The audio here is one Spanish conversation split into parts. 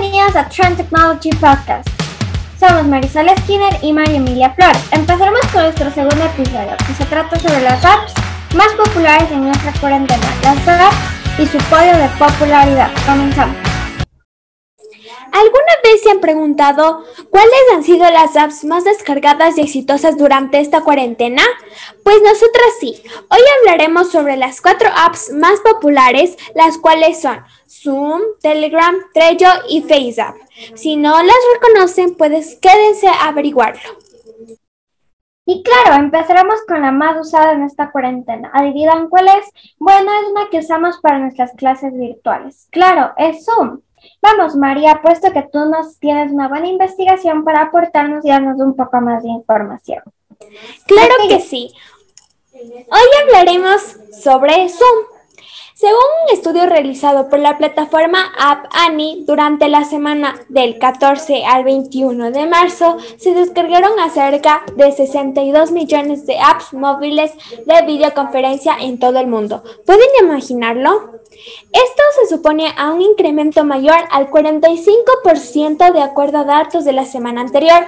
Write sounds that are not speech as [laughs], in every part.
Bienvenidos a Trend Technology Podcast. Somos Marisol Skinner y María Emilia Flores. Empezaremos con nuestro segundo episodio, que se trata sobre las apps más populares en nuestra cuarentena, las apps y su podio de popularidad. Comenzamos. ¿Alguna vez se han preguntado cuáles han sido las apps más descargadas y exitosas durante esta cuarentena? Pues nosotras sí. Hoy hablaremos sobre las cuatro apps más populares, las cuales son Zoom, Telegram, Trello y FaceApp. Si no las reconocen, pues quédense a averiguarlo. Y claro, empezaremos con la más usada en esta cuarentena. ¿Adivinan cuál es? Bueno, es una que usamos para nuestras clases virtuales. Claro, es Zoom. Vamos, María, puesto que tú nos tienes una buena investigación para aportarnos y darnos un poco más de información. Claro que sí. Hoy hablaremos sobre Zoom. Según un estudio realizado por la plataforma App Annie, durante la semana del 14 al 21 de marzo se descargaron acerca de 62 millones de apps móviles de videoconferencia en todo el mundo. ¿Pueden imaginarlo? Esto se supone a un incremento mayor al 45% de acuerdo a datos de la semana anterior.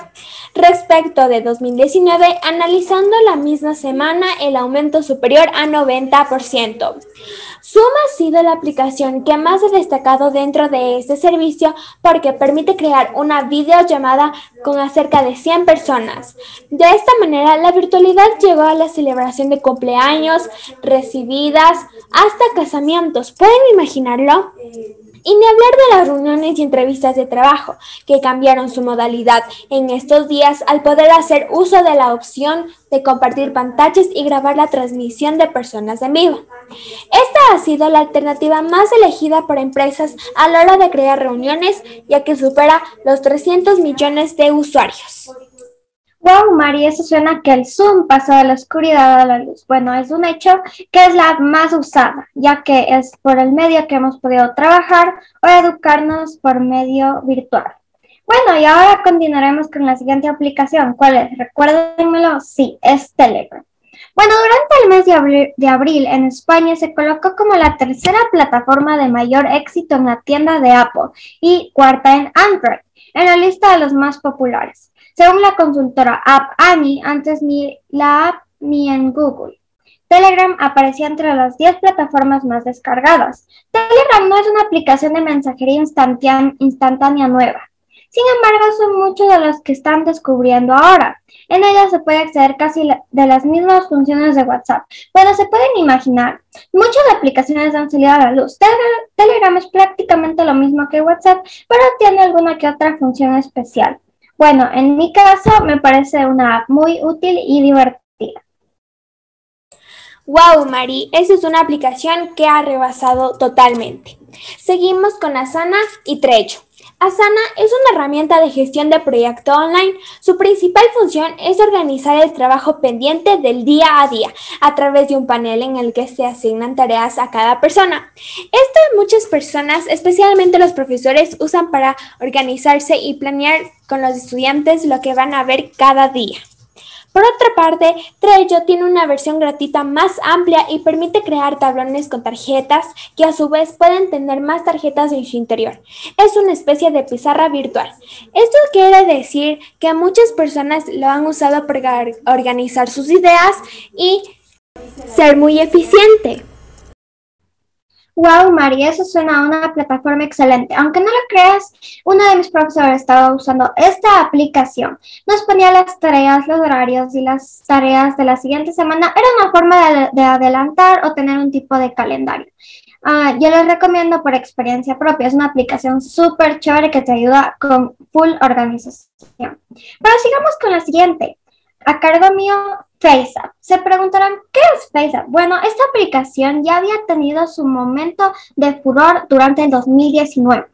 Respecto de 2019, analizando la misma semana, el aumento superior a 90%. Zoom ha sido la aplicación que más ha destacado dentro de este servicio porque permite crear una videollamada con acerca de 100 personas. De esta manera, la virtualidad llegó a la celebración de cumpleaños, recibidas, hasta casamientos. ¿Pueden imaginarlo? Y ni hablar de las reuniones y entrevistas de trabajo, que cambiaron su modalidad en estos días al poder hacer uso de la opción de compartir pantallas y grabar la transmisión de personas en vivo. Esta ha sido la alternativa más elegida por empresas a la hora de crear reuniones, ya que supera los 300 millones de usuarios. Wow, María, eso suena que el Zoom pasó de la oscuridad a la luz. Bueno, es un hecho que es la más usada, ya que es por el medio que hemos podido trabajar o educarnos por medio virtual. Bueno, y ahora continuaremos con la siguiente aplicación. ¿Cuál es? Recuérdenmelo. Sí, es Telegram. Bueno, durante el mes de abril, de abril, en España se colocó como la tercera plataforma de mayor éxito en la tienda de Apple y cuarta en Android, en la lista de los más populares. Según la consultora App Annie, antes ni la app ni en Google. Telegram aparecía entre las 10 plataformas más descargadas. Telegram no es una aplicación de mensajería instantánea nueva. Sin embargo, son muchos de los que están descubriendo ahora. En ella se puede acceder casi de las mismas funciones de WhatsApp. Bueno, se pueden imaginar, muchas aplicaciones han salido a la luz. Telegram es prácticamente lo mismo que WhatsApp, pero tiene alguna que otra función especial. Bueno, en mi caso me parece una app muy útil y divertida. Wow, Mari, esa es una aplicación que ha rebasado totalmente. Seguimos con Asana y Trello. Asana es una herramienta de gestión de proyecto online. Su principal función es organizar el trabajo pendiente del día a día a través de un panel en el que se asignan tareas a cada persona. Esto muchas personas, especialmente los profesores, usan para organizarse y planear con los estudiantes lo que van a ver cada día. Por otra parte, Trello tiene una versión gratuita más amplia y permite crear tablones con tarjetas que a su vez pueden tener más tarjetas en su interior. Es una especie de pizarra virtual. Esto quiere decir que muchas personas lo han usado para organizar sus ideas y ser muy eficiente. Wow, María, eso suena a una plataforma excelente. Aunque no lo creas, uno de mis profesores estaba usando esta aplicación. Nos ponía las tareas, los horarios y las tareas de la siguiente semana. Era una forma de, adelantar o tener un tipo de calendario. Ah, yo les recomiendo por experiencia propia. Es una aplicación súper chévere que te ayuda con full organización. Pero sigamos con la siguiente. A cargo mío, FaceApp. Se preguntarán, ¿qué es FaceApp? Bueno, esta aplicación ya había tenido su momento de furor durante el 2019,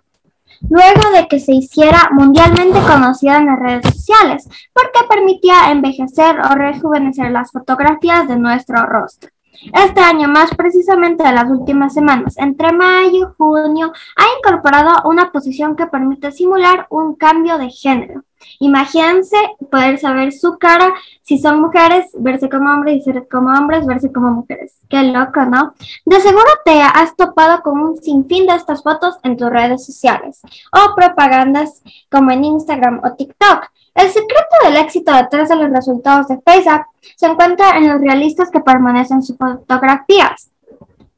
luego de que se hiciera mundialmente conocida en las redes sociales, porque permitía envejecer o rejuvenecer las fotografías de nuestro rostro. Este año, más precisamente en las últimas semanas, entre mayo y junio, ha incorporado una posición que permite simular un cambio de género. Imagínense poder saber su cara, si son mujeres, verse como hombres y ser como hombres, verse como mujeres. Qué loco, ¿no? De seguro te has topado con un sinfín de estas fotos en tus redes sociales o propagandas como en Instagram o TikTok. El secreto del éxito detrás de los resultados de Facebook se encuentra en los realistas que permanecen en sus fotografías.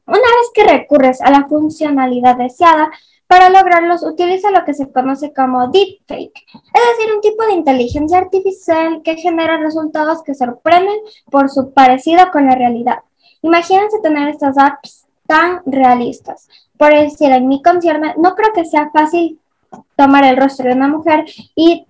Una vez que recurres a la funcionalidad deseada, para lograrlos utiliza lo que se conoce como deepfake, es decir, un tipo de inteligencia artificial que genera resultados que sorprenden por su parecido con la realidad. Imagínense tener estas apps tan realistas. Por decir, en mi concierto, no creo que sea fácil tomar el rostro de una mujer y,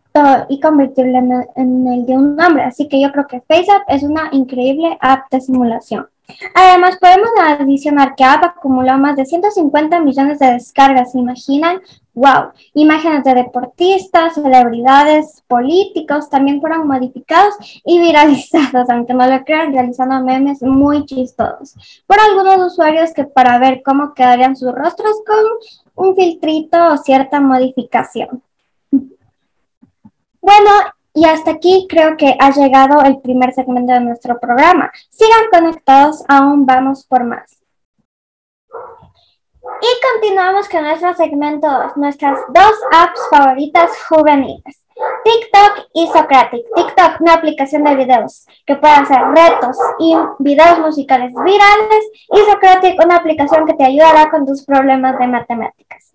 y convertirlo en, el de un hombre. Así que yo creo que FaceApp es una increíble app de simulación. Además, podemos adicionar que App acumuló más de 150 millones de descargas. ¿Se imaginan? ¡Wow! Imágenes de deportistas, celebridades, políticos también fueron modificados y viralizados, [laughs] aunque no lo crean, realizando memes muy chistosos por algunos usuarios que para ver cómo quedarían sus rostros con un filtrito o cierta modificación. Bueno, y hasta aquí creo que ha llegado el primer segmento de nuestro programa. Sigan conectados, aún vamos por más. Y continuamos con nuestro segmento nuestras dos apps favoritas juveniles. TikTok y Socratic. TikTok, una aplicación de videos que puede hacer retos y videos musicales virales. Y Socratic, una aplicación que te ayudará con tus problemas de matemáticas.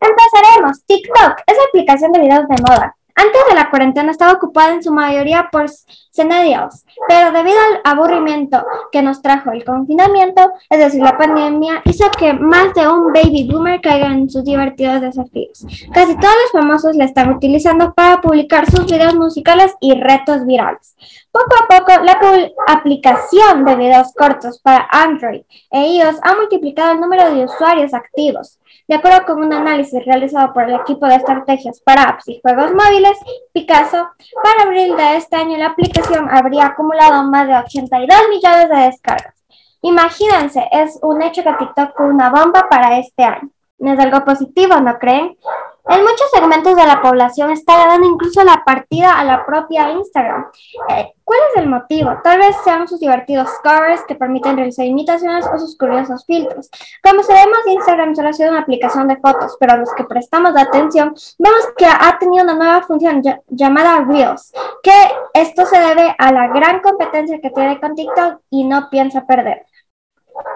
Empezaremos. TikTok es la aplicación de videos de moda antes de la cuarentena estaba ocupada en su mayoría por senedios, pero debido al aburrimiento que nos trajo el confinamiento, es decir, la pandemia, hizo que más de un baby boomer caiga en sus divertidos desafíos. Casi todos los famosos la están utilizando para publicar sus videos musicales y retos virales. Poco a poco, la aplicación de videos cortos para Android e iOS ha multiplicado el número de usuarios activos. De acuerdo con un análisis realizado por el equipo de estrategias para apps y juegos móviles, Picasso, para abril de este año la aplicación habría acumulado más de 82 millones de descargas. Imagínense, es un hecho que TikTok fue una bomba para este año. No es algo positivo, ¿no creen? En muchos segmentos de la población está dando incluso la partida a la propia Instagram. Eh, ¿Cuál es el motivo? Tal vez sean sus divertidos covers que permiten realizar imitaciones o sus curiosos filtros. Como sabemos, Instagram solo ha sido una aplicación de fotos, pero a los que prestamos atención, vemos que ha tenido una nueva función llamada Reels, que esto se debe a la gran competencia que tiene con TikTok y no piensa perder.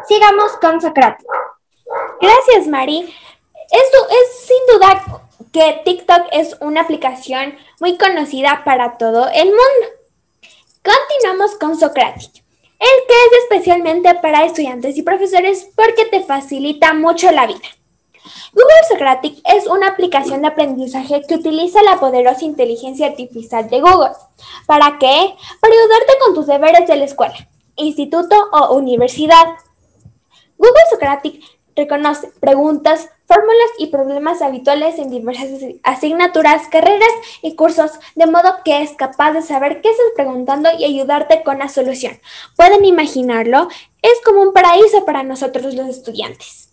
Sigamos con Socrates. Gracias, Mari. Esto es sin duda que TikTok es una aplicación muy conocida para todo el mundo. Continuamos con Socratic, el que es especialmente para estudiantes y profesores porque te facilita mucho la vida. Google Socratic es una aplicación de aprendizaje que utiliza la poderosa inteligencia artificial de Google. ¿Para qué? Para ayudarte con tus deberes de la escuela, instituto o universidad. Google Socratic reconoce preguntas, fórmulas y problemas habituales en diversas asignaturas, carreras y cursos, de modo que es capaz de saber qué estás preguntando y ayudarte con la solución. ¿Pueden imaginarlo? Es como un paraíso para nosotros los estudiantes.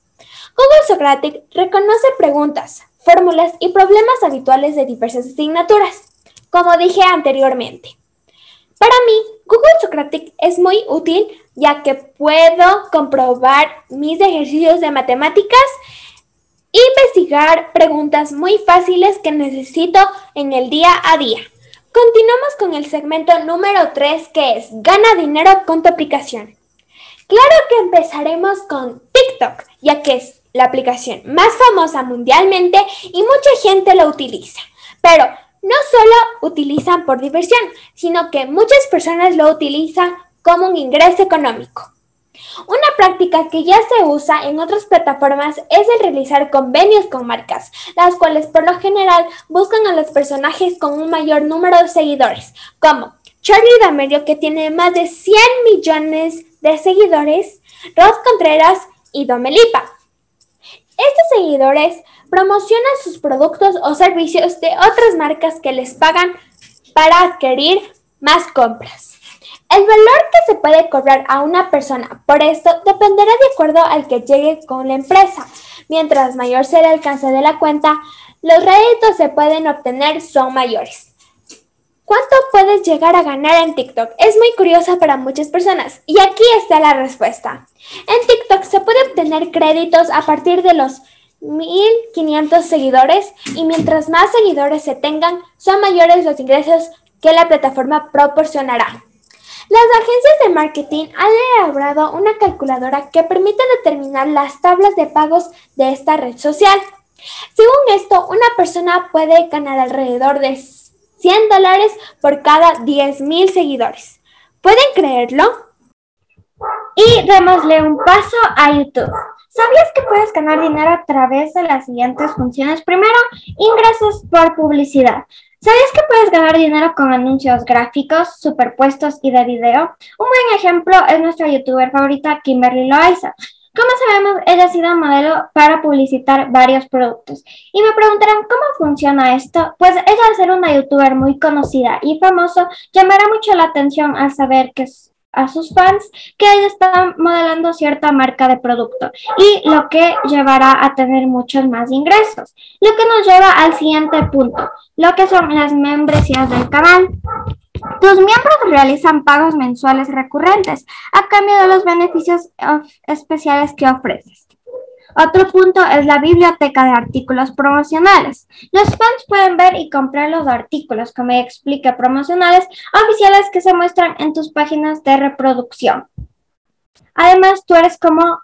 Google Socratic reconoce preguntas, fórmulas y problemas habituales de diversas asignaturas, como dije anteriormente. Para mí, Google Socratic es muy útil ya que puedo comprobar mis ejercicios de matemáticas investigar preguntas muy fáciles que necesito en el día a día. Continuamos con el segmento número 3 que es Gana dinero con tu aplicación. Claro que empezaremos con TikTok, ya que es la aplicación más famosa mundialmente y mucha gente la utiliza. Pero no solo utilizan por diversión, sino que muchas personas lo utilizan como un ingreso económico. Práctica que ya se usa en otras plataformas es el realizar convenios con marcas, las cuales por lo general buscan a los personajes con un mayor número de seguidores, como Charlie D'Amelio que tiene más de 100 millones de seguidores, Rod Contreras y Domelipa. Estos seguidores promocionan sus productos o servicios de otras marcas que les pagan para adquirir más compras. El valor que se puede cobrar a una persona por esto dependerá de acuerdo al que llegue con la empresa. Mientras mayor sea el alcance de la cuenta, los réditos se pueden obtener son mayores. ¿Cuánto puedes llegar a ganar en TikTok? Es muy curiosa para muchas personas y aquí está la respuesta. En TikTok se puede obtener créditos a partir de los 1500 seguidores y mientras más seguidores se tengan, son mayores los ingresos que la plataforma proporcionará. Las agencias de marketing han elaborado una calculadora que permite determinar las tablas de pagos de esta red social. Según esto, una persona puede ganar alrededor de 100 dólares por cada 10.000 seguidores. ¿Pueden creerlo? Y démosle un paso a YouTube. ¿Sabías que puedes ganar dinero a través de las siguientes funciones? Primero, ingresos por publicidad. ¿Sabías que puedes ganar dinero con anuncios gráficos, superpuestos y de video? Un buen ejemplo es nuestra youtuber favorita, Kimberly Loaiza. Como sabemos, ella ha sido modelo para publicitar varios productos. Y me preguntarán, ¿cómo funciona esto? Pues ella al ser una youtuber muy conocida y famosa, llamará mucho la atención al saber que a sus fans que ella está modelando cierta marca de producto y lo que llevará a tener muchos más ingresos. Lo que nos lleva al siguiente punto, lo que son las membresías del canal. Tus miembros realizan pagos mensuales recurrentes a cambio de los beneficios especiales que ofreces. Otro punto es la biblioteca de artículos promocionales. Los fans pueden ver y comprar los artículos, como explica, promocionales oficiales que se muestran en tus páginas de reproducción. Además, tú eres como,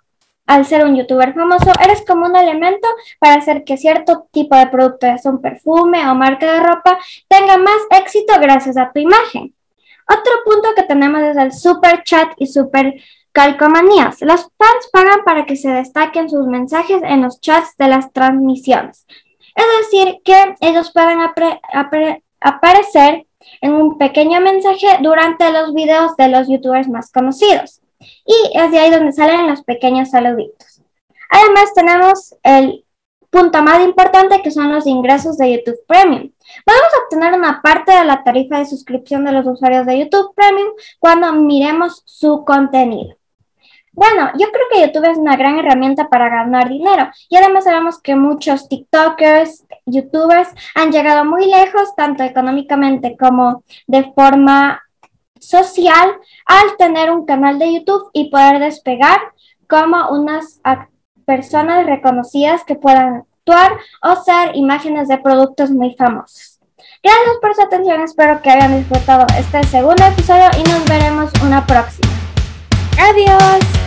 al ser un youtuber famoso, eres como un elemento para hacer que cierto tipo de producto, ya sea un perfume o marca de ropa, tenga más éxito gracias a tu imagen. Otro punto que tenemos es el super chat y super Calcomanías. Los fans pagan para que se destaquen sus mensajes en los chats de las transmisiones. Es decir, que ellos puedan aparecer en un pequeño mensaje durante los videos de los youtubers más conocidos. Y es de ahí donde salen los pequeños saluditos. Además tenemos el punto más importante que son los ingresos de YouTube Premium. Podemos obtener una parte de la tarifa de suscripción de los usuarios de YouTube Premium cuando miremos su contenido. Bueno, yo creo que YouTube es una gran herramienta para ganar dinero y además sabemos que muchos TikTokers, YouTubers han llegado muy lejos, tanto económicamente como de forma social, al tener un canal de YouTube y poder despegar como unas personas reconocidas que puedan actuar o ser imágenes de productos muy famosos. Gracias por su atención, espero que hayan disfrutado este segundo episodio y nos veremos una próxima. Adiós.